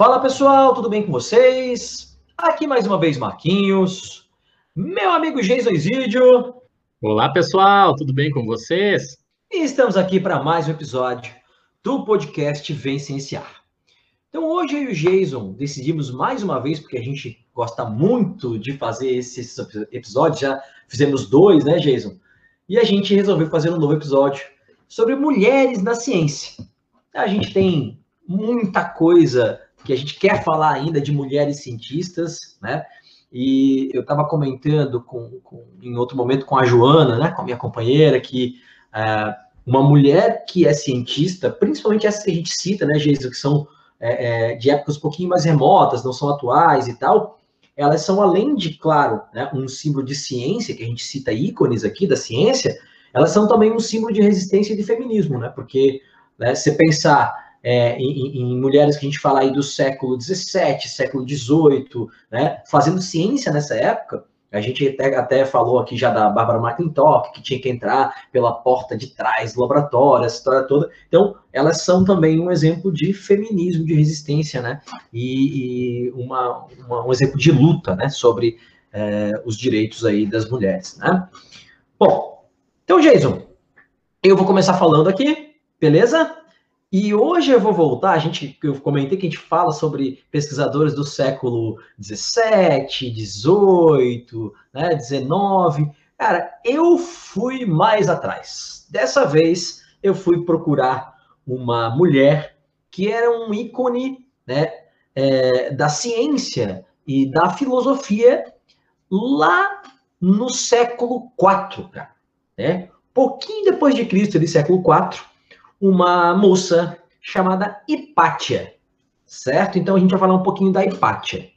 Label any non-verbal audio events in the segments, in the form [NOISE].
Fala pessoal, tudo bem com vocês? Aqui mais uma vez Marquinhos, meu amigo Jason Isidio. Olá pessoal, tudo bem com vocês? E estamos aqui para mais um episódio do podcast Vem Cienciar. Então hoje eu e o Jason decidimos mais uma vez, porque a gente gosta muito de fazer esses episódios, já fizemos dois, né Jason? E a gente resolveu fazer um novo episódio sobre mulheres na ciência. A gente tem muita coisa que a gente quer falar ainda de mulheres cientistas, né? E eu estava comentando com, com, em outro momento com a Joana, né, com a minha companheira, que uh, uma mulher que é cientista, principalmente essas que a gente cita, né, Geisa, que são é, é, de épocas um pouquinho mais remotas, não são atuais e tal, elas são, além de, claro, né, um símbolo de ciência, que a gente cita ícones aqui da ciência, elas são também um símbolo de resistência e de feminismo, né? Porque né, você pensar é, em, em, mulheres que a gente fala aí do século XVII, século XVIII, né, fazendo ciência nessa época. A gente até, até falou aqui já da Bárbara McClintock, que tinha que entrar pela porta de trás do laboratório, essa história toda. Então, elas são também um exemplo de feminismo, de resistência, né? E, e uma, uma, um exemplo de luta, né? Sobre é, os direitos aí das mulheres, né? Bom, então, Jason, eu vou começar falando aqui, beleza? E hoje eu vou voltar, a gente, eu comentei que a gente fala sobre pesquisadores do século 17, 18, né, 19. Cara, eu fui mais atrás. Dessa vez eu fui procurar uma mulher que era um ícone né, é, da ciência e da filosofia lá no século 4, cara. Né? Pouquinho depois de Cristo, ali, século 4, uma moça chamada Hipátia, certo? Então a gente vai falar um pouquinho da Hipátia.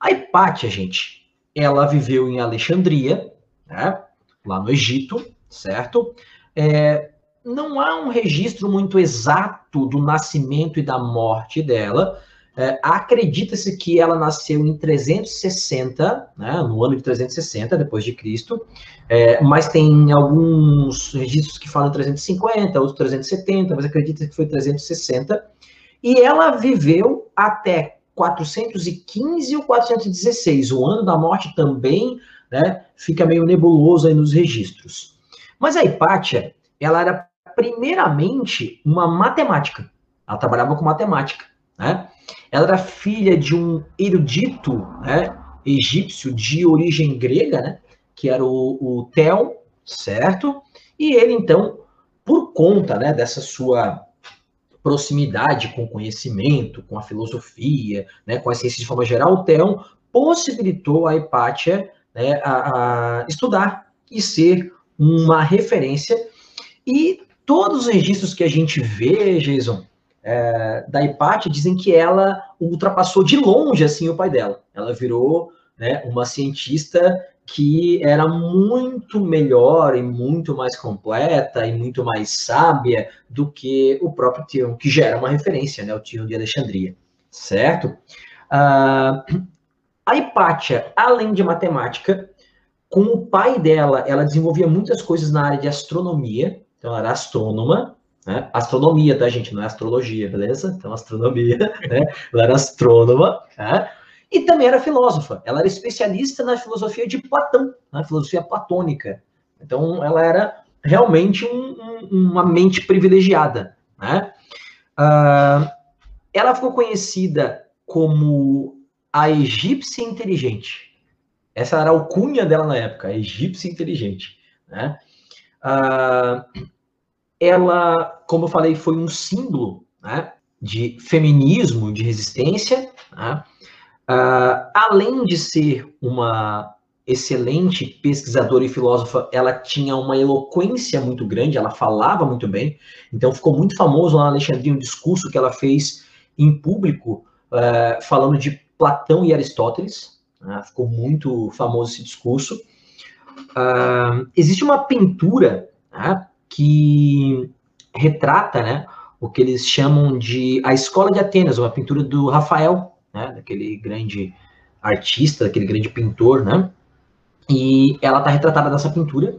A Hipátia, gente, ela viveu em Alexandria, né? lá no Egito, certo? É, não há um registro muito exato do nascimento e da morte dela, é, Acredita-se que ela nasceu em 360, né, no ano de 360 depois de Cristo, é, mas tem alguns registros que falam 350, outros 370, mas acredita que foi 360. E ela viveu até 415 ou 416. O ano da morte também né, fica meio nebuloso aí nos registros. Mas a Hipátia, ela era primeiramente uma matemática. Ela trabalhava com matemática, né? Ela era filha de um erudito né, egípcio de origem grega, né, que era o, o certo? E ele, então, por conta né, dessa sua proximidade com o conhecimento, com a filosofia, né, com a ciência de forma geral, o Theon possibilitou a Hipátia né, a, a, estudar e ser uma referência. E todos os registros que a gente vê, Jason, é, da Hipátia dizem que ela ultrapassou de longe assim o pai dela. Ela virou né, uma cientista que era muito melhor e muito mais completa e muito mais sábia do que o próprio Tion, que já era uma referência, né, o Tion de Alexandria, certo? Uh, a Hipátia, além de matemática, com o pai dela, ela desenvolvia muitas coisas na área de astronomia, então ela era astrônoma, né? Astronomia, tá, gente? Não é astrologia, beleza? Então, astronomia, [LAUGHS] né? Ela era astrônoma, né? E também era filósofa. Ela era especialista na filosofia de Platão, na filosofia platônica. Então, ela era realmente um, um, uma mente privilegiada, né? Uh, ela ficou conhecida como a egípcia inteligente. Essa era a alcunha dela na época, a egípcia inteligente, né? Uh, ela, como eu falei, foi um símbolo né, de feminismo, de resistência, né? uh, além de ser uma excelente pesquisadora e filósofa, ela tinha uma eloquência muito grande, ela falava muito bem, então ficou muito famoso lá na Alexandria um discurso que ela fez em público, uh, falando de Platão e Aristóteles, né? ficou muito famoso esse discurso. Uh, existe uma pintura né, que retrata, né, o que eles chamam de a Escola de Atenas, uma pintura do Rafael, né, daquele grande artista, daquele grande pintor, né? E ela está retratada nessa pintura,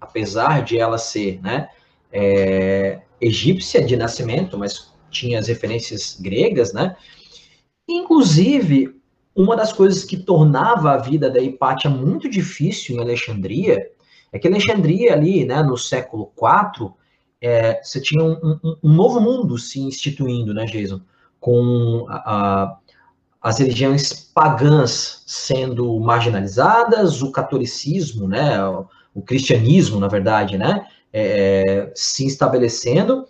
apesar de ela ser, né, é, egípcia de nascimento, mas tinha as referências gregas, né? Inclusive, uma das coisas que tornava a vida da Hipátia muito difícil em Alexandria é que Alexandria ali, né, no século IV, é, você tinha um, um, um, novo mundo se instituindo, né, Jason? Com a, a, as religiões pagãs sendo marginalizadas, o catolicismo, né, o, o cristianismo, na verdade, né, é, se estabelecendo,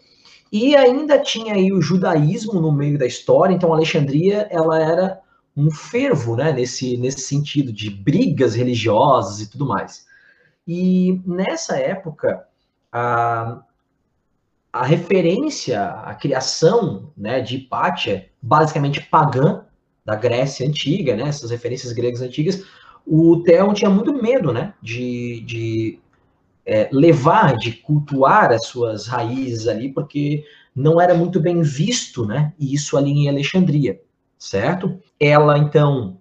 e ainda tinha aí o judaísmo no meio da história, então Alexandria, ela era um fervo, né, nesse, nesse sentido de brigas religiosas e tudo mais. E nessa época, a, a referência, a criação né, de Hipátia, basicamente pagã, da Grécia Antiga, né, essas referências gregas antigas, o Theon tinha muito medo né, de, de é, levar, de cultuar as suas raízes ali, porque não era muito bem visto né, isso ali em Alexandria certo? Ela, então,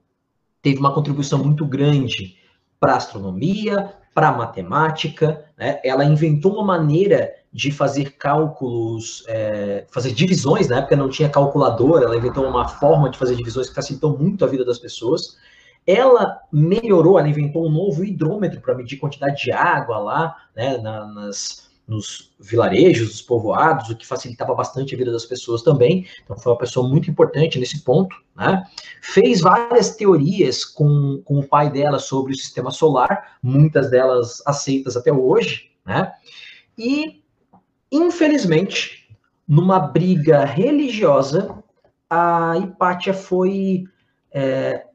teve uma contribuição muito grande para a astronomia, para matemática, né? ela inventou uma maneira de fazer cálculos, é, fazer divisões, na época não tinha calculadora, ela inventou uma forma de fazer divisões que facilitou muito a vida das pessoas. Ela melhorou, ela inventou um novo hidrômetro para medir quantidade de água lá, né, na, nas, nos vilarejos, nos povoados, o que facilitava bastante a vida das pessoas também. Então, foi uma pessoa muito importante nesse ponto. Né? Fez várias teorias com, com o pai dela sobre o sistema solar, muitas delas aceitas até hoje. Né? E, infelizmente, numa briga religiosa, a Hipátia foi é,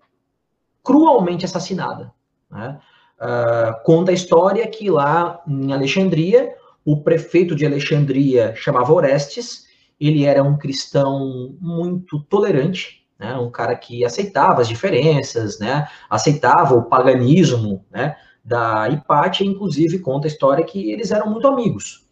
cruelmente assassinada. Né? Uh, conta a história que lá em Alexandria, o prefeito de Alexandria chamava Orestes, ele era um cristão muito tolerante, né, um cara que aceitava as diferenças, né, aceitava o paganismo né, da Hipátia, inclusive conta a história que eles eram muito amigos.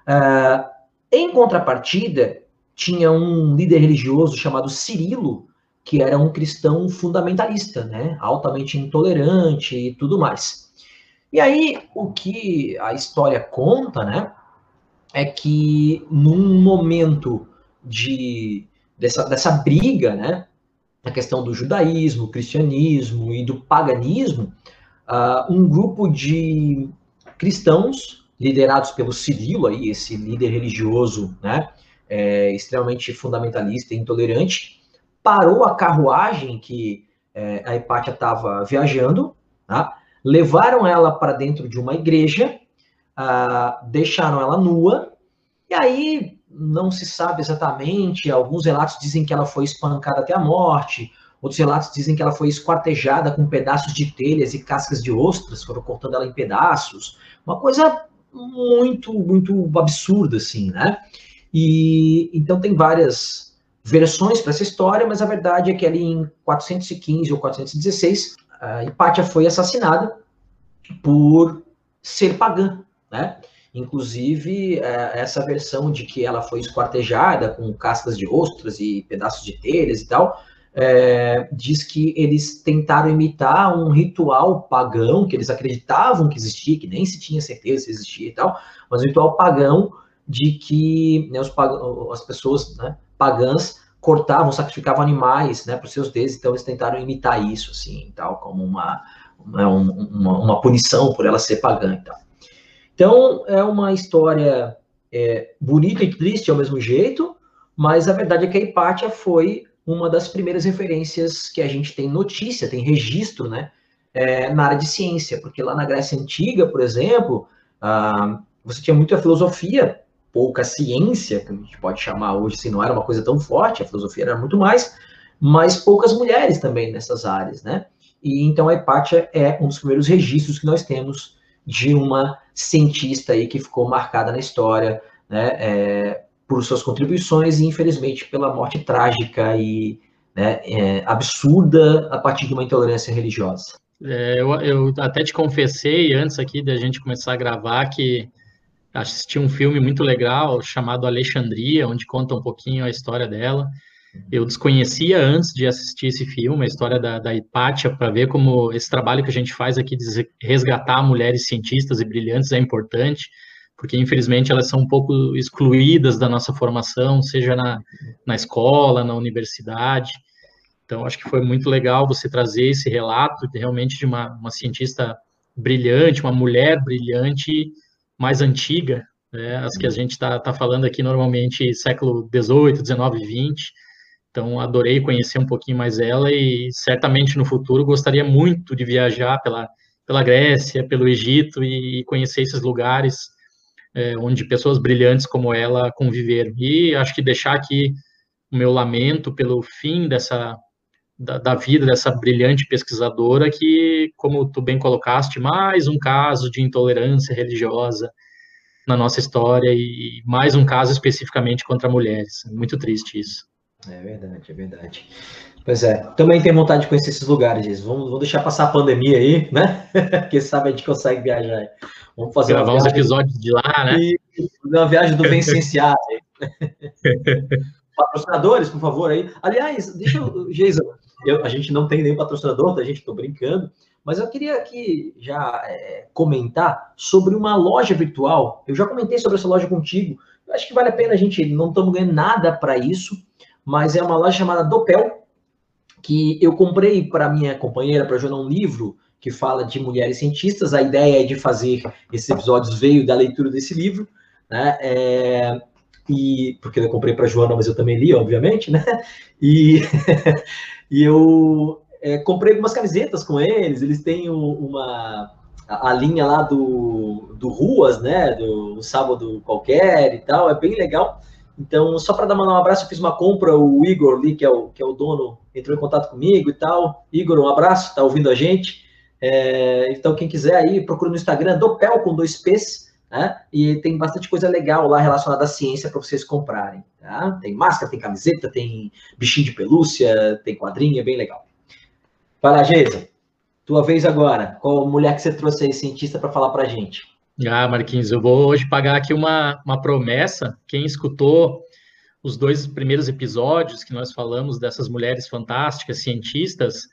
Uh, em contrapartida, tinha um líder religioso chamado Cirilo, que era um cristão fundamentalista, né, altamente intolerante e tudo mais. E aí, o que a história conta, né, é que num momento de dessa, dessa briga, né, a questão do judaísmo, cristianismo e do paganismo, uh, um grupo de cristãos liderados pelo Cirilo, aí, esse líder religioso, né, é, extremamente fundamentalista e intolerante, parou a carruagem que é, a Hipátia estava viajando, tá? Levaram ela para dentro de uma igreja, uh, deixaram ela nua, e aí não se sabe exatamente. Alguns relatos dizem que ela foi espancada até a morte, outros relatos dizem que ela foi esquartejada com pedaços de telhas e cascas de ostras, foram cortando ela em pedaços. Uma coisa muito, muito absurda, assim, né? E então tem várias versões para essa história, mas a verdade é que ali em 415 ou 416 a Hipátia foi assassinada por ser pagã, né? Inclusive, é, essa versão de que ela foi esquartejada com cascas de ostras e pedaços de telhas e tal, é, diz que eles tentaram imitar um ritual pagão que eles acreditavam que existia, que nem se tinha certeza se existia e tal, mas um ritual pagão de que né, os, as pessoas né, pagãs cortavam, sacrificavam animais, né, para os seus deuses, então eles tentaram imitar isso, assim, tal, como uma, uma, uma, uma punição por ela ser pagã e tal. Então, é uma história é, bonita e triste ao mesmo jeito, mas a verdade é que a Hipátia foi uma das primeiras referências que a gente tem notícia, tem registro, né, é, na área de ciência, porque lá na Grécia Antiga, por exemplo, ah, você tinha muita filosofia pouca ciência, que a gente pode chamar hoje, se não era uma coisa tão forte, a filosofia era muito mais, mas poucas mulheres também nessas áreas, né? E então a Hipátia é um dos primeiros registros que nós temos de uma cientista aí que ficou marcada na história, né, é, por suas contribuições e infelizmente pela morte trágica e né, é, absurda a partir de uma intolerância religiosa. É, eu, eu, até te confessei antes aqui da gente começar a gravar que assisti um filme muito legal chamado Alexandria, onde conta um pouquinho a história dela. Eu desconhecia antes de assistir esse filme a história da, da Hipátia, para ver como esse trabalho que a gente faz aqui de resgatar mulheres cientistas e brilhantes é importante, porque infelizmente elas são um pouco excluídas da nossa formação, seja na, na escola, na universidade. Então, acho que foi muito legal você trazer esse relato realmente de uma, uma cientista brilhante, uma mulher brilhante, mais antiga, né, as que a gente está tá falando aqui normalmente século XVIII, XIX, XX. Então, adorei conhecer um pouquinho mais ela e certamente no futuro gostaria muito de viajar pela, pela Grécia, pelo Egito e conhecer esses lugares é, onde pessoas brilhantes como ela conviveram. E acho que deixar aqui o meu lamento pelo fim dessa da, da, vida dessa brilhante pesquisadora que, como tu bem colocaste, mais um caso de intolerância religiosa na nossa história e mais um caso especificamente contra mulheres. Muito triste isso. É verdade, é verdade. Pois é, também tenho vontade de conhecer esses lugares, gente. Vamos, vamos deixar passar a pandemia aí, né? [LAUGHS] Quem sabe a gente consegue viajar. Vamos fazer Gravar uns episódios de lá, né? E fazer uma viagem do Vencenciar. [LAUGHS] Patrocinadores, por favor, aí. Aliás, deixa eu, Geisa, a gente não tem nenhum patrocinador, tá, gente? Tô brincando. Mas eu queria aqui já é, comentar sobre uma loja virtual. Eu já comentei sobre essa loja contigo. Eu acho que vale a pena a gente, não estamos ganhando nada para isso, mas é uma loja chamada Dopel, que eu comprei para minha companheira, para Joana, um livro que fala de mulheres cientistas. A ideia de fazer esses episódios veio da leitura desse livro, né? É, e porque eu comprei para Joana, mas eu também li, obviamente, né? E, [LAUGHS] e eu é, comprei algumas camisetas com eles, eles têm uma a, a, linha lá do, do Ruas, né? Do Sábado Qualquer e tal, é bem legal. Então, só para dar um abraço, eu fiz uma compra, o Igor ali, que é o, que é o dono, entrou em contato comigo e tal. Igor, um abraço, tá ouvindo a gente. É, então, quem quiser aí, procura no Instagram, Dopel com dois P's, né? E tem bastante coisa legal lá relacionada à ciência para vocês comprarem, tá? Tem máscara, tem camiseta, tem bichinho de pelúcia, tem quadrinha, é bem legal. Fala, Geisa. Tua vez agora. Qual mulher que você trouxe aí, cientista, para falar para gente? Ah, Marquinhos, eu vou hoje pagar aqui uma, uma promessa. Quem escutou os dois primeiros episódios que nós falamos dessas mulheres fantásticas, cientistas,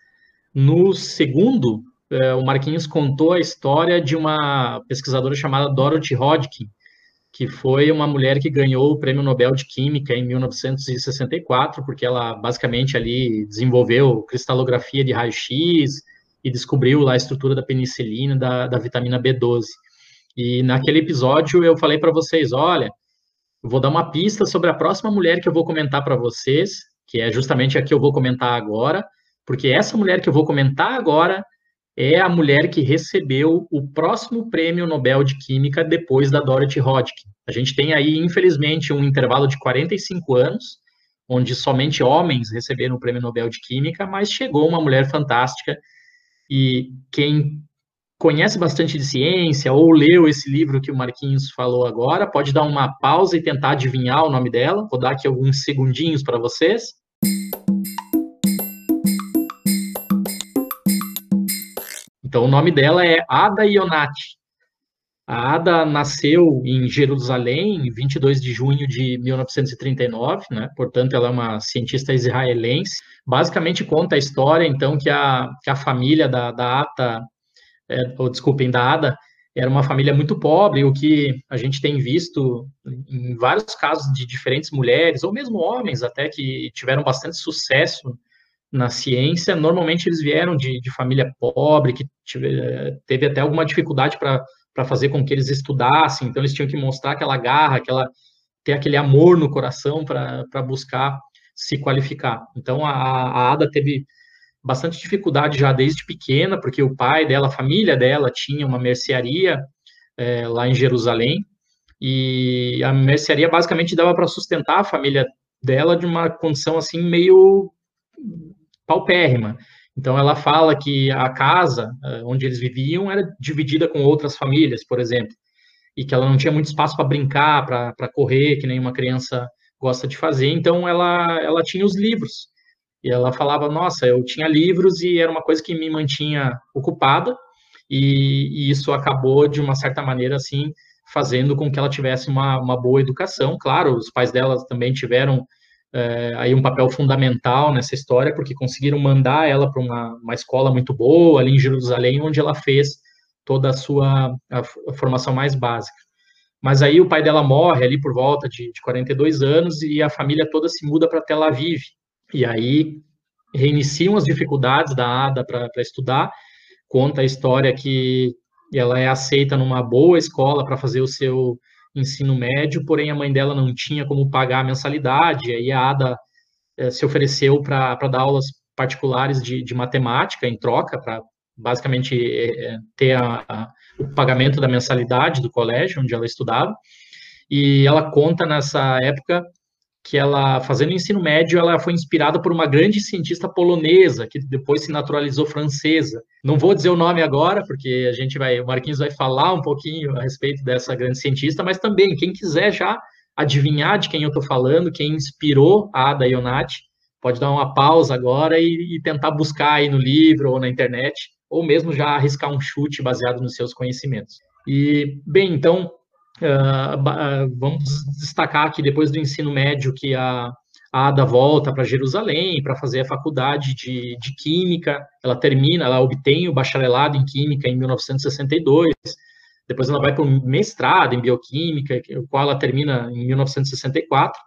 no segundo, eh, o Marquinhos contou a história de uma pesquisadora chamada Dorothy Hodgkin, que foi uma mulher que ganhou o Prêmio Nobel de Química em 1964, porque ela basicamente ali desenvolveu cristalografia de raio-x e descobriu lá a estrutura da penicilina, da, da vitamina B12. E naquele episódio eu falei para vocês, olha, vou dar uma pista sobre a próxima mulher que eu vou comentar para vocês, que é justamente a que eu vou comentar agora, porque essa mulher que eu vou comentar agora é a mulher que recebeu o próximo prêmio Nobel de Química depois da Dorothy Hodgkin. A gente tem aí, infelizmente, um intervalo de 45 anos, onde somente homens receberam o prêmio Nobel de Química, mas chegou uma mulher fantástica e quem conhece bastante de ciência ou leu esse livro que o Marquinhos falou agora, pode dar uma pausa e tentar adivinhar o nome dela. Vou dar aqui alguns segundinhos para vocês. Então, o nome dela é Ada Ionati. A Ada nasceu em Jerusalém, em 22 de junho de 1939, né? Portanto, ela é uma cientista israelense. Basicamente conta a história, então, que a, que a família da, da Ata, é, ou desculpem, da Ada, era uma família muito pobre, o que a gente tem visto em vários casos de diferentes mulheres, ou mesmo homens até, que tiveram bastante sucesso na ciência, normalmente eles vieram de, de família pobre, que tive, teve até alguma dificuldade para fazer com que eles estudassem, então eles tinham que mostrar aquela garra, aquela, ter aquele amor no coração para buscar se qualificar. Então a, a Ada teve bastante dificuldade já desde pequena, porque o pai dela, a família dela, tinha uma mercearia é, lá em Jerusalém, e a mercearia basicamente dava para sustentar a família dela de uma condição assim meio paupérrima. Então, ela fala que a casa eh, onde eles viviam era dividida com outras famílias, por exemplo, e que ela não tinha muito espaço para brincar, para correr, que nem uma criança gosta de fazer. Então, ela, ela tinha os livros. E ela falava: Nossa, eu tinha livros e era uma coisa que me mantinha ocupada, e, e isso acabou, de uma certa maneira, assim, fazendo com que ela tivesse uma, uma boa educação. Claro, os pais dela também tiveram é, aí um papel fundamental nessa história, porque conseguiram mandar ela para uma, uma escola muito boa ali em Jerusalém, onde ela fez toda a sua a, formação mais básica. Mas aí o pai dela morre ali por volta de, de 42 anos e a família toda se muda para Tel Aviv. E aí reiniciam as dificuldades da Ada para estudar, conta a história que ela é aceita numa boa escola para fazer o seu ensino médio, porém a mãe dela não tinha como pagar a mensalidade, aí a Ada eh, se ofereceu para dar aulas particulares de, de matemática em troca, para basicamente eh, ter a, a, o pagamento da mensalidade do colégio onde ela estudava, e ela conta nessa época que ela, fazendo ensino médio, ela foi inspirada por uma grande cientista polonesa, que depois se naturalizou francesa. Não vou dizer o nome agora, porque a gente vai, o Marquinhos vai falar um pouquinho a respeito dessa grande cientista, mas também, quem quiser já adivinhar de quem eu estou falando, quem inspirou a Ada Ionati, pode dar uma pausa agora e, e tentar buscar aí no livro ou na internet, ou mesmo já arriscar um chute baseado nos seus conhecimentos. E, bem, então, Uh, vamos destacar que depois do ensino médio que a, a Ada volta para Jerusalém para fazer a faculdade de, de Química, ela termina, ela obtém o bacharelado em Química em 1962, depois ela vai para o mestrado em Bioquímica, o qual ela termina em 1964,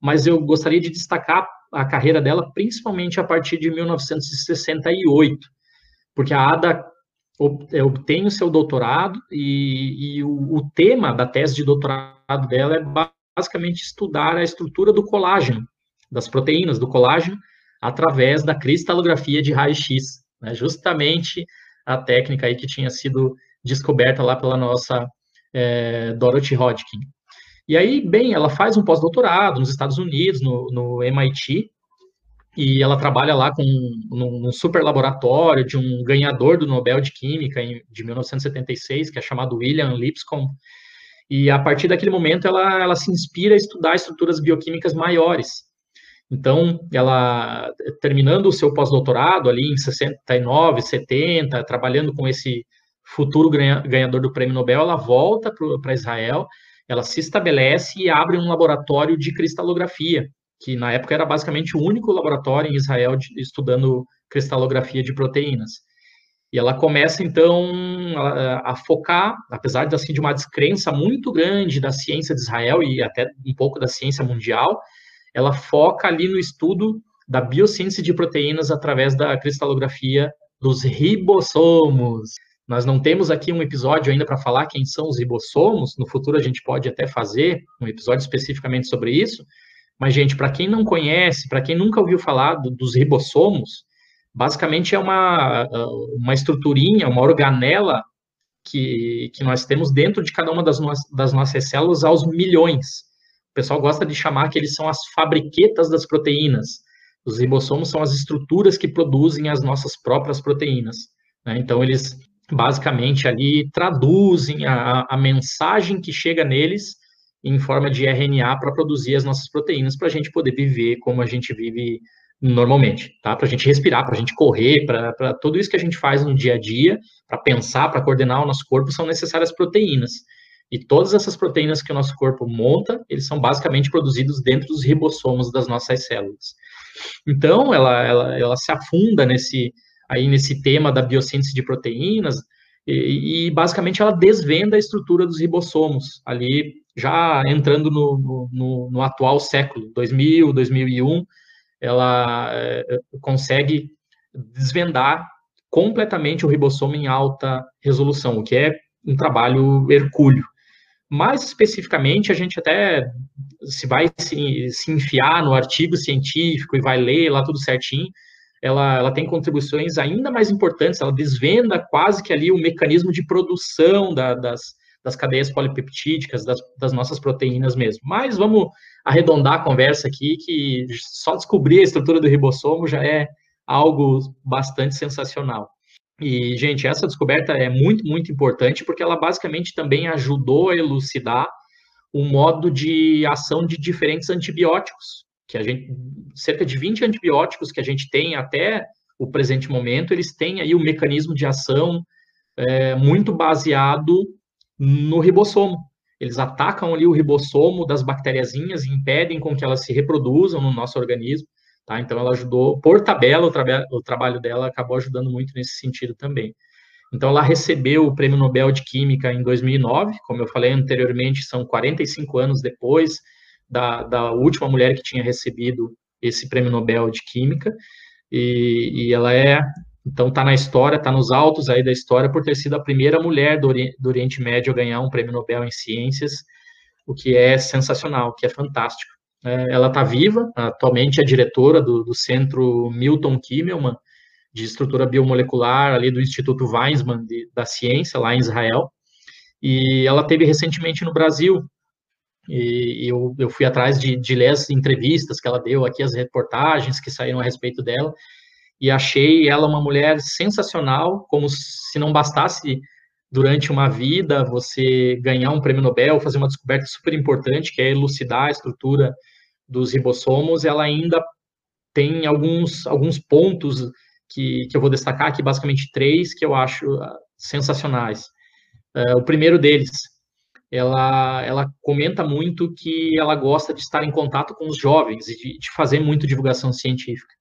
mas eu gostaria de destacar a carreira dela principalmente a partir de 1968, porque a Ada obtém o seu doutorado e, e o, o, tema da tese de doutorado dela é basicamente estudar a estrutura do colágeno, das proteínas do colágeno, através da cristalografia de raio-x, né, justamente a técnica aí que tinha sido descoberta lá pela nossa é, Dorothy Hodgkin. E aí, bem, ela faz um pós-doutorado nos Estados Unidos, no, no MIT, e ela trabalha lá com num, num, super laboratório de um ganhador do Nobel de Química em, de 1976, que é chamado William Lipscomb, e a partir daquele momento ela, ela se inspira a estudar estruturas bioquímicas maiores. Então, ela, terminando o seu pós-doutorado ali em 69, 70, trabalhando com esse futuro ganhador do prêmio Nobel, ela volta para Israel, ela se estabelece e abre um laboratório de cristalografia, que na época era basicamente o único laboratório em Israel de, estudando cristalografia de proteínas. E ela começa, então, a, a, focar, apesar de, assim, de uma descrença muito grande da ciência de Israel e até um pouco da ciência mundial, ela foca ali no estudo da biossíntese de proteínas através da cristalografia dos ribossomos. Nós não temos aqui um episódio ainda para falar quem são os ribossomos, no futuro a gente pode até fazer um episódio especificamente sobre isso, mas, gente, para quem não conhece, para quem nunca ouviu falar do, dos ribossomos, basicamente é uma, uma estruturinha, uma organela que, que nós temos dentro de cada uma das, no, das nossas células aos milhões. O pessoal gosta de chamar que eles são as fabriquetas das proteínas. Os ribossomos são as estruturas que produzem as nossas próprias proteínas. Né? Então, eles basicamente ali traduzem a, a mensagem que chega neles em forma de RNA para produzir as nossas proteínas para a gente poder viver como a gente vive normalmente, tá? Para a gente respirar, para a gente correr, para tudo isso que a gente faz no dia a dia, para pensar, para coordenar o nosso corpo, são necessárias proteínas. E todas essas proteínas que o nosso corpo monta, eles são basicamente produzidos dentro dos ribossomos das nossas células. Então, ela, ela, ela se afunda nesse, aí nesse tema da biossíntese de proteínas, e, basicamente ela desvenda a estrutura dos ribossomos, ali já entrando no, no, no atual século, 2000, 2001, ela é, consegue desvendar completamente o ribossomo em alta resolução, o que é um trabalho hercúleo. Mais especificamente, a gente até se vai se, se enfiar no artigo científico e vai ler lá tudo certinho, ela, ela tem contribuições ainda mais importantes, ela desvenda quase que ali o mecanismo de produção da, das, das cadeias polipeptídicas, das, das, nossas proteínas mesmo. Mas vamos arredondar a conversa aqui, que só descobrir a estrutura do ribossomo já é algo bastante sensacional. E, gente, essa descoberta é muito, muito importante, porque ela basicamente também ajudou a elucidar o modo de ação de diferentes antibióticos, que a gente, cerca de 20 antibióticos que a gente tem até o presente momento, eles têm aí um mecanismo de ação é, muito baseado no ribossomo. Eles atacam ali o ribossomo das bactériazinhas e impedem com que elas se reproduzam no nosso organismo. Tá? Então, ela ajudou, por tabela, o, tra o trabalho dela acabou ajudando muito nesse sentido também. Então, ela recebeu o Prêmio Nobel de Química em 2009, como eu falei anteriormente, são 45 anos depois da, da última mulher que tinha recebido esse Prêmio Nobel de Química. e, e ela é, então está na história, está nos altos aí da história por ter sido a primeira mulher do, Ori do Oriente Médio a ganhar um prêmio Nobel em ciências, o que é sensacional, o que é fantástico. É, ela está viva, atualmente é diretora do, do Centro Milton Kimmelman, de estrutura biomolecular ali do Instituto Weizmann de, da Ciência, lá em Israel, e ela teve recentemente no Brasil, e, eu, eu fui atrás de, de ler as entrevistas que ela deu aqui, as reportagens que saíram a respeito dela, e achei ela uma mulher sensacional, como se não bastasse durante uma vida você ganhar um prêmio Nobel, fazer uma descoberta super importante, que é elucidar a estrutura dos ribossomos, ela ainda tem alguns, alguns pontos que, que eu vou destacar aqui, basicamente três, que eu acho ah, sensacionais. Uh, o primeiro deles, ela, ela comenta muito que ela gosta de estar em contato com os jovens e de, de fazer muito divulgação científica.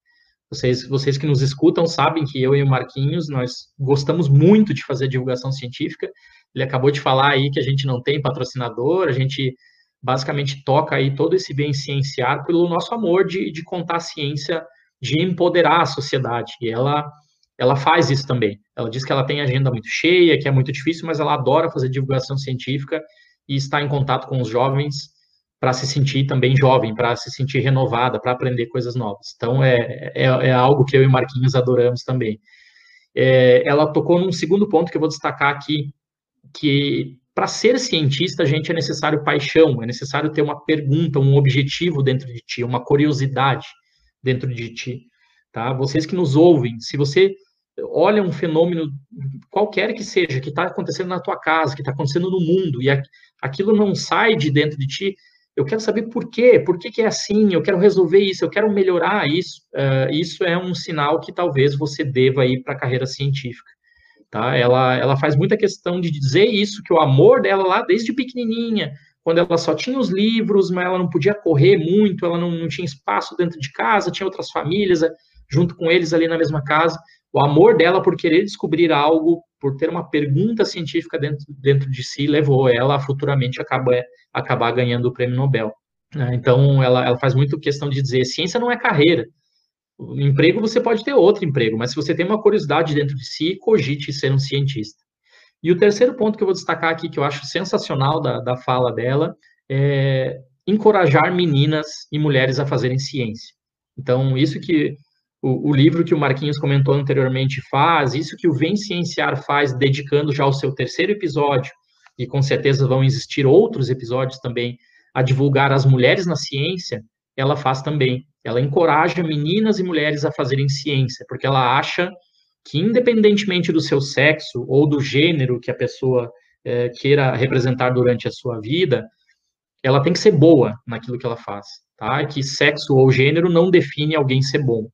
Vocês, vocês que nos escutam sabem que eu e o Marquinhos, nós gostamos muito de fazer divulgação científica. Ele acabou de falar aí que a gente não tem patrocinador, a gente basicamente toca aí todo esse bem cienciar pelo nosso amor de, de contar a ciência, de empoderar a sociedade. E ela, ela faz isso também. Ela diz que ela tem agenda muito cheia, que é muito difícil, mas ela adora fazer divulgação científica e estar em contato com os jovens para se sentir também jovem, para se sentir renovada, para aprender coisas novas. Então, é, é, é, algo que eu e Marquinhos adoramos também. É, ela tocou num segundo ponto que eu vou destacar aqui, que para ser cientista, gente, é necessário paixão, é necessário ter uma pergunta, um objetivo dentro de ti, uma curiosidade dentro de ti, tá? Vocês que nos ouvem, se você olha um fenômeno qualquer que seja, que está acontecendo na tua casa, que está acontecendo no mundo, e aquilo não sai de dentro de ti, eu quero saber por quê, por que, que é assim, eu quero resolver isso, eu quero melhorar isso. Uh, isso é um sinal que talvez você deva ir para a carreira científica. Tá? Ela, ela faz muita questão de dizer isso, que o amor dela lá desde pequenininha, quando ela só tinha os livros, mas ela não podia correr muito, ela não, não tinha espaço dentro de casa, tinha outras famílias eh, junto com eles ali na mesma casa. O amor dela por querer descobrir algo, por ter uma pergunta científica dentro, dentro de si, levou ela a futuramente acabar, acabar ganhando o prêmio Nobel. Né? Então, ela, ela faz muito questão de dizer: ciência não é carreira. O emprego você pode ter outro emprego, mas se você tem uma curiosidade dentro de si, cogite ser um cientista. E o terceiro ponto que eu vou destacar aqui, que eu acho sensacional da, da fala dela, é encorajar meninas e mulheres a fazerem ciência. Então, isso que o, o, livro que o Marquinhos comentou anteriormente faz, isso que o Vem Cienciar faz, dedicando já ao seu terceiro episódio, e com certeza vão existir outros episódios também, a divulgar as mulheres na ciência, ela faz também. Ela encoraja meninas e mulheres a fazerem ciência, porque ela acha que, independentemente do seu sexo ou do gênero que a pessoa é, queira representar durante a sua vida, ela tem que ser boa naquilo que ela faz, tá? Que sexo ou gênero não define alguém ser bom.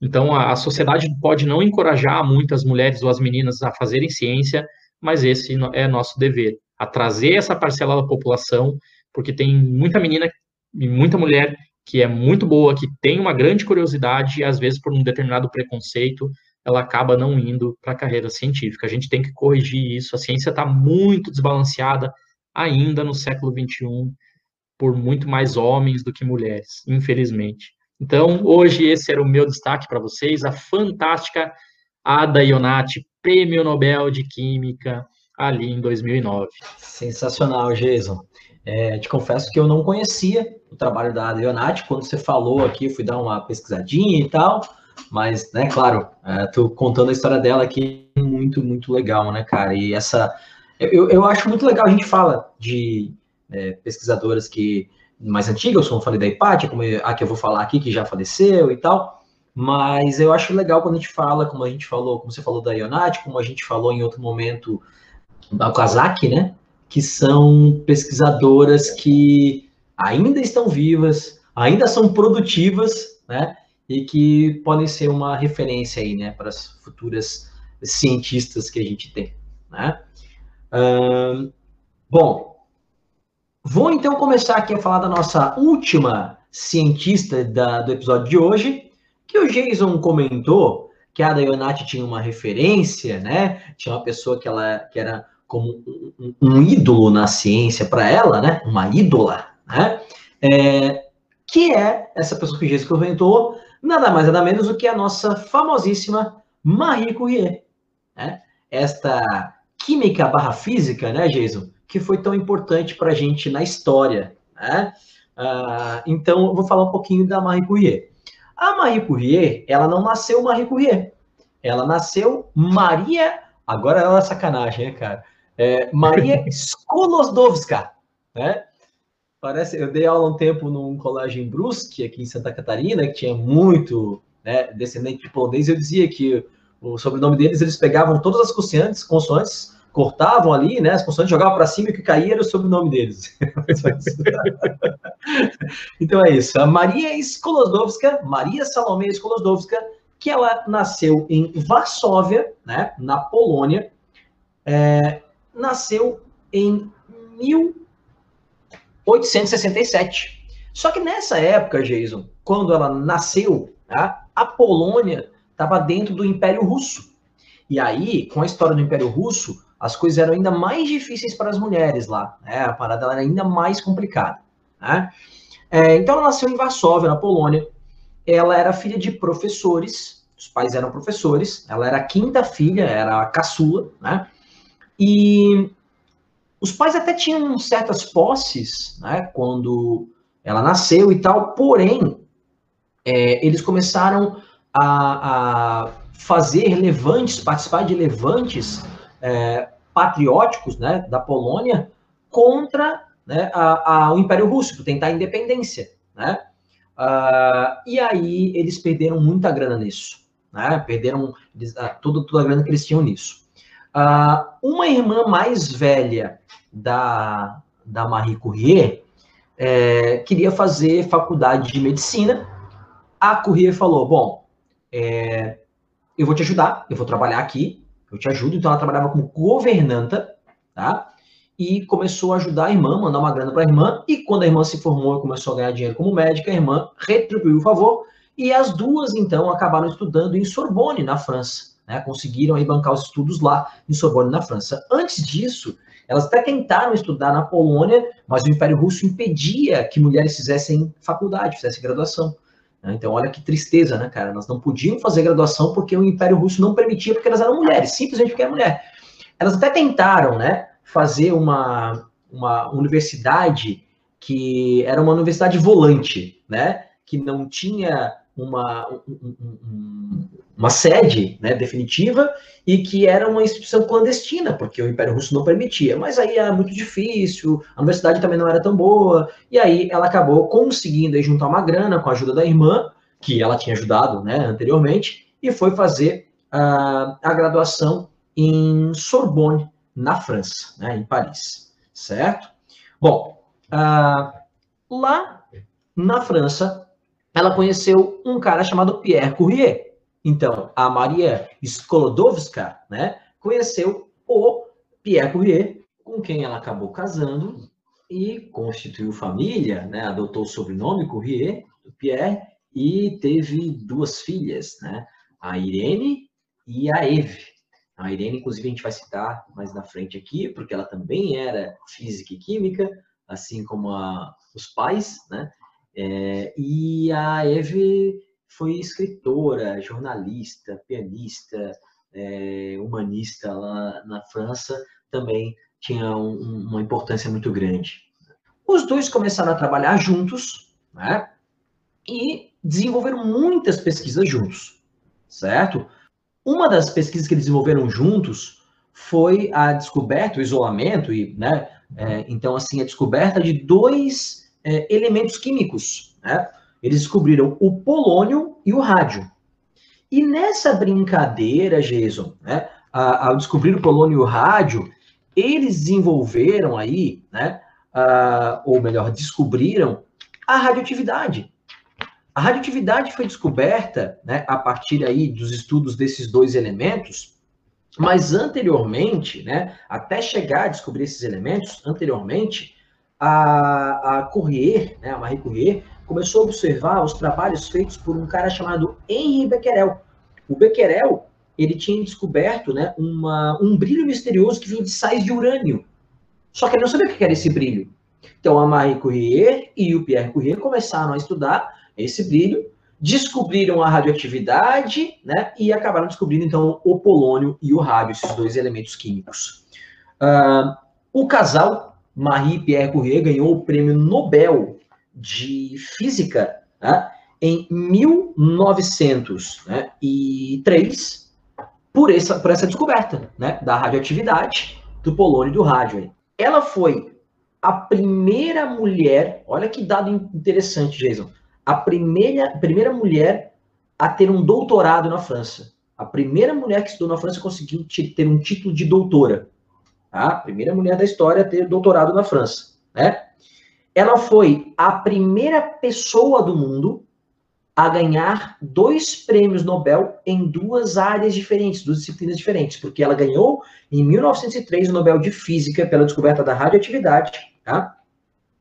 Então, a, a sociedade pode não encorajar muitas mulheres ou as meninas a fazerem ciência, mas esse é nosso dever, a trazer essa parcela da população, porque tem muita menina e muita mulher que é muito boa, que tem uma grande curiosidade e às vezes por um determinado preconceito ela acaba não indo para a carreira científica. A gente tem que corrigir isso. A ciência está muito desbalanceada ainda no século XXI por muito mais homens do que mulheres, infelizmente. Então, hoje esse era o meu destaque para vocês, a fantástica Ada Ionati, Prêmio Nobel de Química, ali em 2009. Sensacional, Jason. É, te confesso que eu não conhecia o trabalho da Ada Ionati, quando você falou aqui, eu fui dar uma pesquisadinha e tal, mas, né, claro, é, tô contando a história dela aqui, muito, muito legal, né, cara, e essa, eu, eu acho muito legal, a gente fala de é, pesquisadoras que mais antigas, como eu falei da Hipátia, como a que eu vou falar aqui, que já faleceu e tal. Mas eu acho legal quando a gente fala, como a gente falou, como você falou da Ionati, como a gente falou em outro momento da Kazaki, né? Que são pesquisadoras que ainda estão vivas, ainda são produtivas, né? E que podem ser uma referência aí, né? Para as futuras cientistas que a gente tem, né? bom, Vou então começar aqui a falar da nossa última cientista da, do episódio de hoje, que o Jason comentou que a Dayonati tinha uma referência, né? Tinha uma pessoa que ela que era como um, um ídolo na ciência para ela, né? Uma ídola, né? É, que é essa pessoa que o Jason comentou, nada mais nada menos do que a nossa famosíssima Marie Curie. Né? Esta química barra física, né, Jason, que foi tão importante para a gente na história. Né? Uh, então, eu vou falar um pouquinho da Marie Curie. A Marie Curie, ela não nasceu Marie Curie. Ela nasceu Maria. Agora ela é sacanagem, né, cara? É, Maria [LAUGHS] Skolodowska, né? Parece, eu dei aula um tempo num colégio em Brusque, aqui em Santa Catarina, que tinha muito né, descendente de polonês, eu dizia que o sobrenome deles, eles pegavam todas as consoantes, consoantes cortavam ali, né, as consoantes jogavam para cima e o que caía era o sobrenome deles. [LAUGHS] então é isso. A Maria Skolodowska, Maria Salomé Skolodowska, que ela nasceu em Varsóvia, né, na Polônia, é, nasceu em 1867. Só que nessa época, Jason, quando ela nasceu, tá, a Polônia estava dentro do Império Russo. E aí, com a história do Império Russo, as coisas eram ainda mais difíceis para as mulheres lá. Né? A parada era ainda mais complicada. Né? É, então, ela nasceu em Varsóvia, na Polônia. Ela era filha de professores, os pais eram professores. Ela era a quinta filha, era a caçula. Né? E os pais até tinham certas posses, né, quando ela nasceu e tal, porém, é, eles começaram a, a, fazer levantes, participar de levantes é, patrióticos, né, da Polônia contra né, a, a, o Império Russo, para tentar a independência, né? Uh, e aí eles perderam muita grana nisso, né? Perderam eles, uh, toda, toda a grana que eles tinham nisso. Uh, uma irmã mais velha da, da Marie Curie é, queria fazer faculdade de medicina. A Curie falou: Bom, é, eu vou te ajudar, eu vou trabalhar aqui, eu te ajudo. Então, ela trabalhava como governanta, tá? E começou a ajudar a irmã, mandar uma grana para a irmã. E quando a irmã se formou e começou a ganhar dinheiro como médica, a irmã retribuiu o favor. E as duas, então, acabaram estudando em Sorbonne, na França. Né? Conseguiram aí bancar os estudos lá em Sorbonne, na França. Antes disso, elas até tentaram estudar na Polônia, mas o Império Russo impedia que mulheres fizessem faculdade, fizessem graduação. Né? Então, olha que tristeza, né, cara? Elas não podiam fazer graduação porque o Império Russo não permitia, porque elas eram mulheres, simplesmente porque era mulher. Elas até tentaram, né, fazer uma, uma universidade que era uma universidade volante, né, que não tinha uma, um, um, uma sede né, definitiva e que era uma instituição clandestina, porque o Império Russo não permitia. Mas aí era muito difícil, a universidade também não era tão boa, e aí ela acabou conseguindo juntar uma grana com a ajuda da irmã, que ela tinha ajudado né, anteriormente, e foi fazer uh, a graduação em Sorbonne, na França, né, em Paris, certo? Bom, uh, lá na França, ela conheceu um cara chamado Pierre Courrier, então, a Maria Skolodowska, né, conheceu o Pierre Cuvier, com quem ela acabou casando e constituiu família, né, adotou o sobrenome Cuvier, Pierre, e teve duas filhas, né, a Irene e a Eve. A Irene, inclusive, a gente vai citar mais na frente aqui, porque ela também era física e química, assim como a, os pais, né? É, e a Eve foi escritora, jornalista, pianista, é, humanista lá na França, também tinha um, uma importância muito grande. Os dois começaram a trabalhar juntos, né? E desenvolveram muitas pesquisas juntos, certo? Uma das pesquisas que eles desenvolveram juntos foi a descoberta, o isolamento e, né? É, então, assim, a descoberta de dois é, elementos químicos, né? Eles descobriram o polônio e o rádio. E nessa brincadeira, Jason, né, ao descobrir o polônio e o rádio, eles desenvolveram aí, né, ou melhor, descobriram a radioatividade. A radioatividade foi descoberta né, a partir aí dos estudos desses dois elementos, mas anteriormente, né, até chegar a descobrir esses elementos, anteriormente, a, a né, a Marie Courier, começou a observar os trabalhos feitos por um cara chamado Henri Becquerel. O Becquerel, ele tinha descoberto né, uma, um brilho misterioso que vinha de sais de urânio. Só que ele não sabia o que era esse brilho. Então, a Marie Curie e o Pierre Curie começaram a estudar esse brilho descobriram a radioatividade, né? E acabaram descobrindo, então, o polônio e o rádio, esses dois elementos químicos. Uh, o casal, Marie e Pierre Curie, ganhou o prêmio Nobel de Física né, em 1903 né, por essa, por essa descoberta né, da radioatividade do polônio e do rádio. Ela foi a primeira mulher, olha que dado interessante, Jason, a primeira, primeira mulher a ter um doutorado na França. A primeira mulher que estudou na França conseguiu ter um título de doutora. A primeira mulher da história a ter doutorado na França. Né? Ela foi a primeira pessoa do mundo a ganhar dois prêmios Nobel em duas áreas diferentes, duas disciplinas diferentes, porque ela ganhou em 1903 o Nobel de Física pela descoberta da radioatividade, tá?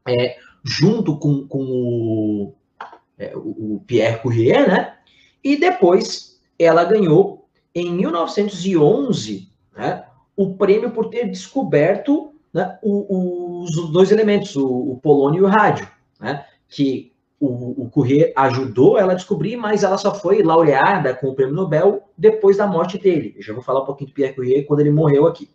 É, junto com, com o, é, o, Pierre Curie, né? E depois ela ganhou em 1911, né? O prêmio por ter descoberto né, os dois elementos, o, o polônio e o rádio, né? Que o, o Courrier ajudou ela a descobrir, mas ela só foi laureada com o prêmio Nobel depois da morte dele. Eu já vou falar um pouquinho do Pierre Curie quando ele morreu aqui.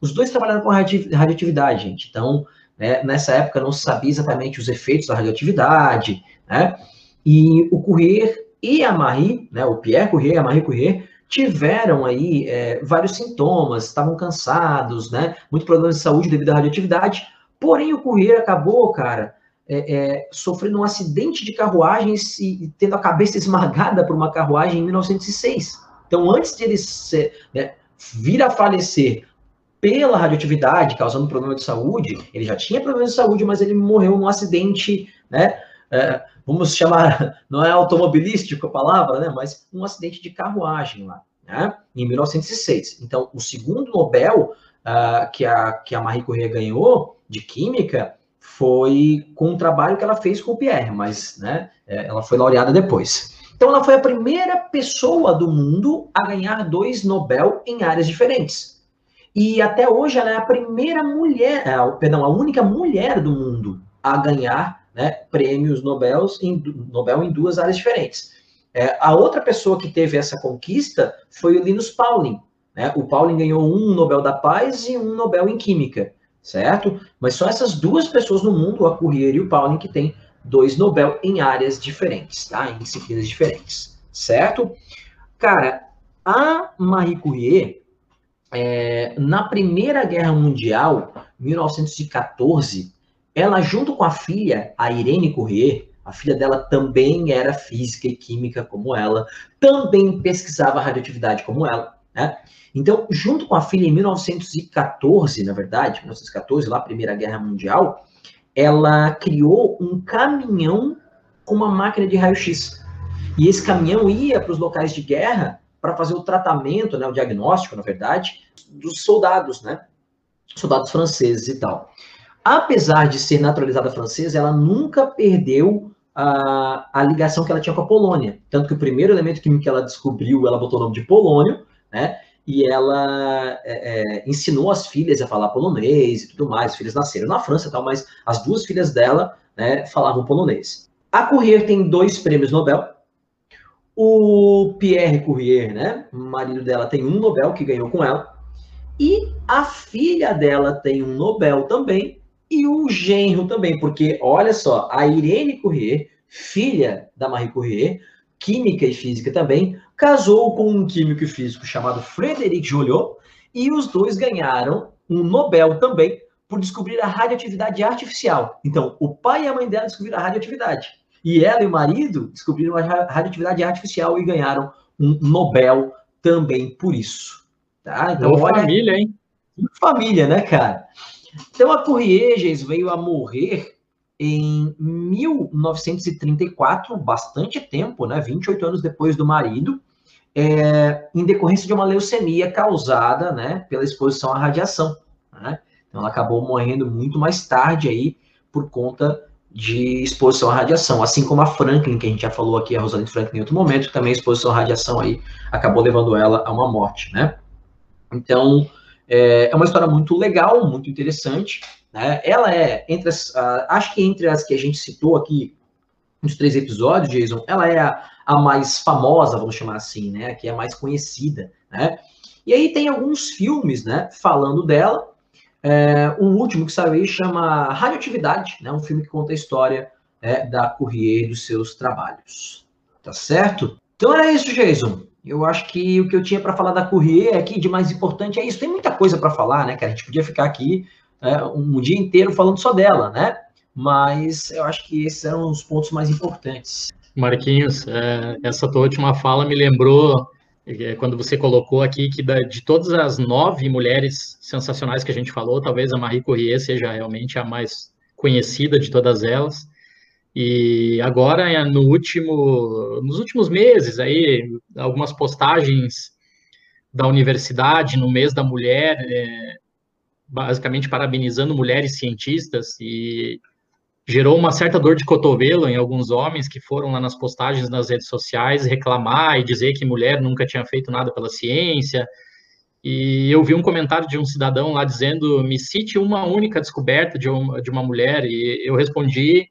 Os dois trabalharam com radioatividade, gente. Então, né, nessa época não se sabia exatamente os efeitos da radioatividade, né? E o Courrier e a Marie, né, o Pierre Curie e a Marie Curie, tiveram aí é, vários sintomas, estavam cansados, né? Muito problema de saúde devido à radioatividade. Porém, o Courrier acabou, cara, é, é, sofrendo um acidente de carruagem e tendo a cabeça [LAUGHS] esmagada por uma carruagem em 1906. Então, antes de ele ser, né, vir a falecer pela radioatividade, causando problema de saúde, ele já tinha problema de saúde, mas ele morreu num acidente, né? É, vamos chamar, [LAUGHS] não é automobilístico a palavra, né? Mas um acidente de carruagem lá, né? Em 1906. Então, o segundo Nobel uh, que, a, que a Marie Curie ganhou de Química foi com um trabalho que ela fez com o Pierre, mas né, é, ela foi laureada depois. Então, ela foi a primeira pessoa do mundo a ganhar dois Nobel em áreas diferentes. E até hoje ela é a primeira mulher, é, perdão, a única mulher do mundo a ganhar né, prêmios Nobel em, Nobel em duas áreas diferentes. É, a outra pessoa que teve essa conquista foi o Linus Pauling. Né? O Pauling ganhou um Nobel da Paz e um Nobel em Química certo? Mas são essas duas pessoas no mundo, a Courier e o Pauling, que têm dois Nobel em áreas diferentes, tá? Em disciplinas diferentes, certo? Cara, a Marie Curie, é, na Primeira Guerra Mundial, 1914, ela, junto com a filha, a Irene Courier, a filha dela também era física e química como ela, também pesquisava radioatividade como ela, né? Então, junto com a filha, em 1914, na verdade, 1914, lá, Primeira Guerra Mundial, ela criou um caminhão com uma máquina de raio-x. E esse caminhão ia para os locais de guerra para fazer o tratamento, né, o diagnóstico, na verdade, dos soldados, né? Soldados franceses e tal. Apesar de ser naturalizada francesa, ela nunca perdeu a, a ligação que ela tinha com a Polônia. Tanto que o primeiro elemento químico que ela descobriu, ela botou o nome de polônio, né? e ela é, é, ensinou as filhas a falar polonês e tudo mais. As filhas nasceram na França e tal, mas as duas filhas dela né, falavam polonês. A Courier tem dois prêmios Nobel. O Pierre Courier, né, marido dela, tem um Nobel que ganhou com ela. E a filha dela tem um Nobel também. E o genro também, porque olha só, a Irene Courier, filha da Marie Courier, química e física também, casou com um químico e físico chamado Frederic Joliot, e os dois ganharam um Nobel também por descobrir a radioatividade artificial. Então, o pai e a mãe dela descobriram a radioatividade. E ela e o marido descobriram a radioatividade artificial e ganharam um Nobel também por isso. Tá? Então, Boa olha, família, hein? Família, né, cara? Então, a Corrieges veio a morrer em 1934, bastante tempo, né, 28 anos depois do marido, é, em decorrência de uma leucemia causada né, pela exposição à radiação. Né? Então, ela acabou morrendo muito mais tarde aí por conta de exposição à radiação, assim como a Franklin, que a gente já falou aqui, a Rosalind Franklin em outro momento, que também a exposição à radiação aí acabou levando ela a uma morte, né? Então, é, é uma história muito legal, muito interessante, né? Ela é, entre as, acho que entre as que a gente citou aqui, nos três episódios, Jason, ela é a, a mais famosa, vamos chamar assim, né? Que é a mais conhecida, né? E aí tem alguns filmes, né? Falando dela. É, um último que saiu aí chama Radioatividade, né? Um filme que conta a história é, da Courrier e dos seus trabalhos. Tá certo? Então era isso, Jason. Eu acho que o que eu tinha para falar da Courrier aqui de mais importante é isso. Tem muita coisa para falar, né, cara? A gente podia ficar aqui é, um dia inteiro falando só dela, né? Mas eu acho que esses eram os pontos mais importantes. Marquinhos, é, essa tua última fala me lembrou é, quando você colocou aqui que da, de todas as nove mulheres sensacionais que a gente falou, talvez a Marie Curie seja realmente a mais conhecida de todas elas. E agora, no último, nos últimos meses, aí, algumas postagens da universidade no mês da mulher, é, basicamente parabenizando mulheres cientistas e gerou uma certa dor de cotovelo em alguns homens que foram lá nas postagens nas redes sociais reclamar e dizer que mulher nunca tinha feito nada pela ciência. E eu vi um comentário de um cidadão lá dizendo: me cite uma única descoberta de uma, de uma mulher. E eu respondi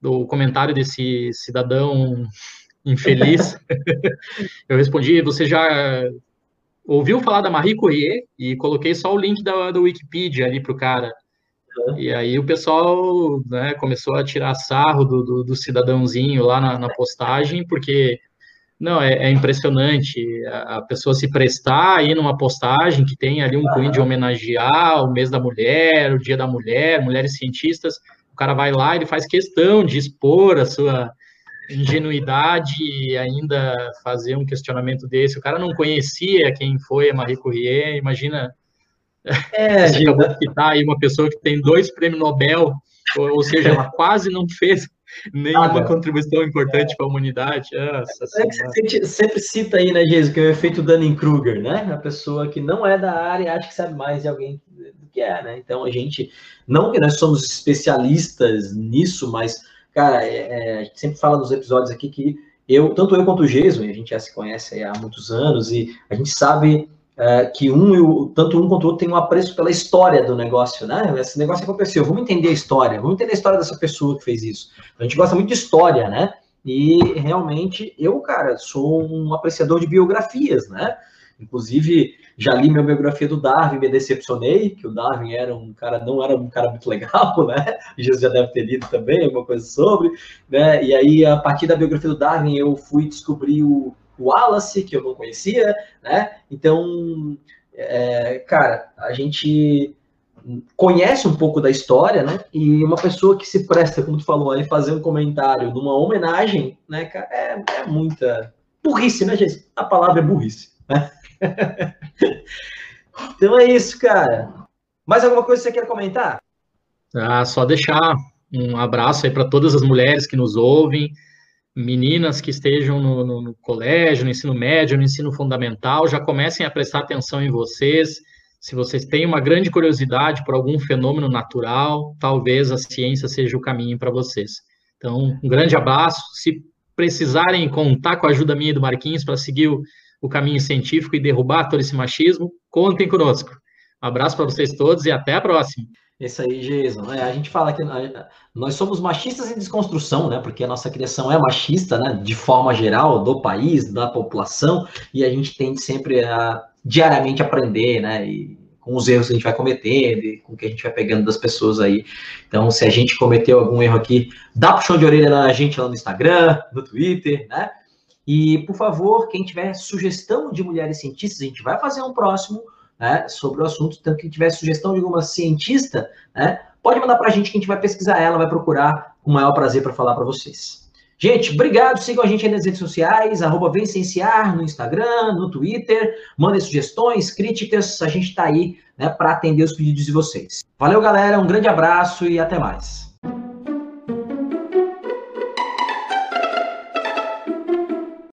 do comentário desse cidadão infeliz. [LAUGHS] eu respondi: você já ouviu falar da Marie Curie? E coloquei só o link da, da Wikipedia ali para o cara. E aí o pessoal né, começou a tirar sarro do, do, do cidadãozinho lá na, na, postagem, porque não, é, é impressionante a, a, pessoa se prestar aí numa postagem que tem ali um cunho de homenagear o mês da mulher, o dia da mulher, mulheres cientistas, cara vai lá e ele faz questão de expor a sua ingenuidade e ainda fazer um questionamento desse. O cara não conhecia quem foi a Marie Curie, imagina é, [LAUGHS] Você acabou de citar aí uma pessoa que tem dois prêmios Nobel, ou, ou seja, ela quase não fez nenhuma ah, contribuição importante para a humanidade. Nossa, é que você sempre cita aí, né, Jesus, que é o efeito Dunning-Kruger, né? A pessoa que não é da área acha que sabe mais de alguém que é, né? Então a gente, não que nós somos especialistas nisso, mas, cara, é, é, a gente sempre fala nos episódios aqui que eu, tanto eu quanto o Jason, a gente já se conhece há muitos anos e a gente sabe é, que um, tanto um quanto o outro tem um apreço pela história do negócio, né? Esse negócio aconteceu, vamos entender a história, vamos entender a história dessa pessoa que fez isso. A gente gosta muito de história, né? E realmente eu, cara, sou um apreciador de biografias, né? Inclusive, já li minha biografia do Darwin, me decepcionei, que o Darwin era um cara, não era um cara muito [LAUGHS] legal, né? Jesus já deve ter lido também alguma coisa sobre, né? E aí, a partir da biografia do Darwin, eu fui descobrir o Wallace, que eu não conhecia, né? Então, é, cara, a gente conhece um pouco da história, né? E uma pessoa que se presta, como tu falou aí, fazer um comentário numa homenagem, né, cara, é, é muita burrice, né, gente? A palavra é burrice, né? [LAUGHS] então é isso, cara. Mais alguma coisa que você quer comentar? Ah, só deixar um abraço aí para todas as mulheres que nos ouvem meninas que estejam no, no, no, colégio, no ensino médio, no ensino fundamental, já comecem a prestar atenção em vocês. Se vocês têm uma grande curiosidade por algum fenômeno natural, talvez a ciência seja o caminho para vocês. Então, um grande abraço. Se precisarem contar com a ajuda minha e do Marquinhos para seguir o, o caminho científico e derrubar todo esse machismo, contem conosco. Um abraço para vocês todos e até a próxima. Isso aí, Jason. É, a gente fala que nós somos machistas em desconstrução, né? Porque a nossa criação é machista, né? De forma geral, do país, da população, e a gente tende sempre a diariamente aprender, né? E com os erros que a gente vai cometendo, e com o que a gente vai pegando das pessoas aí. Então, se a gente cometeu algum erro aqui, dá puxão de orelha na gente lá no Instagram, no Twitter, né? E, por favor, quem tiver sugestão de mulheres cientistas, a gente vai fazer um próximo né, sobre o assunto. Então, quem tiver sugestão de alguma cientista, né, pode mandar para a gente que a gente vai pesquisar ela, vai procurar com o maior prazer para falar para vocês. Gente, obrigado. Sigam a gente aí nas redes sociais, arroba Vencenciar, no Instagram, no Twitter. Mandem sugestões, críticas. A gente está aí né, para atender os pedidos de vocês. Valeu, galera. Um grande abraço e até mais.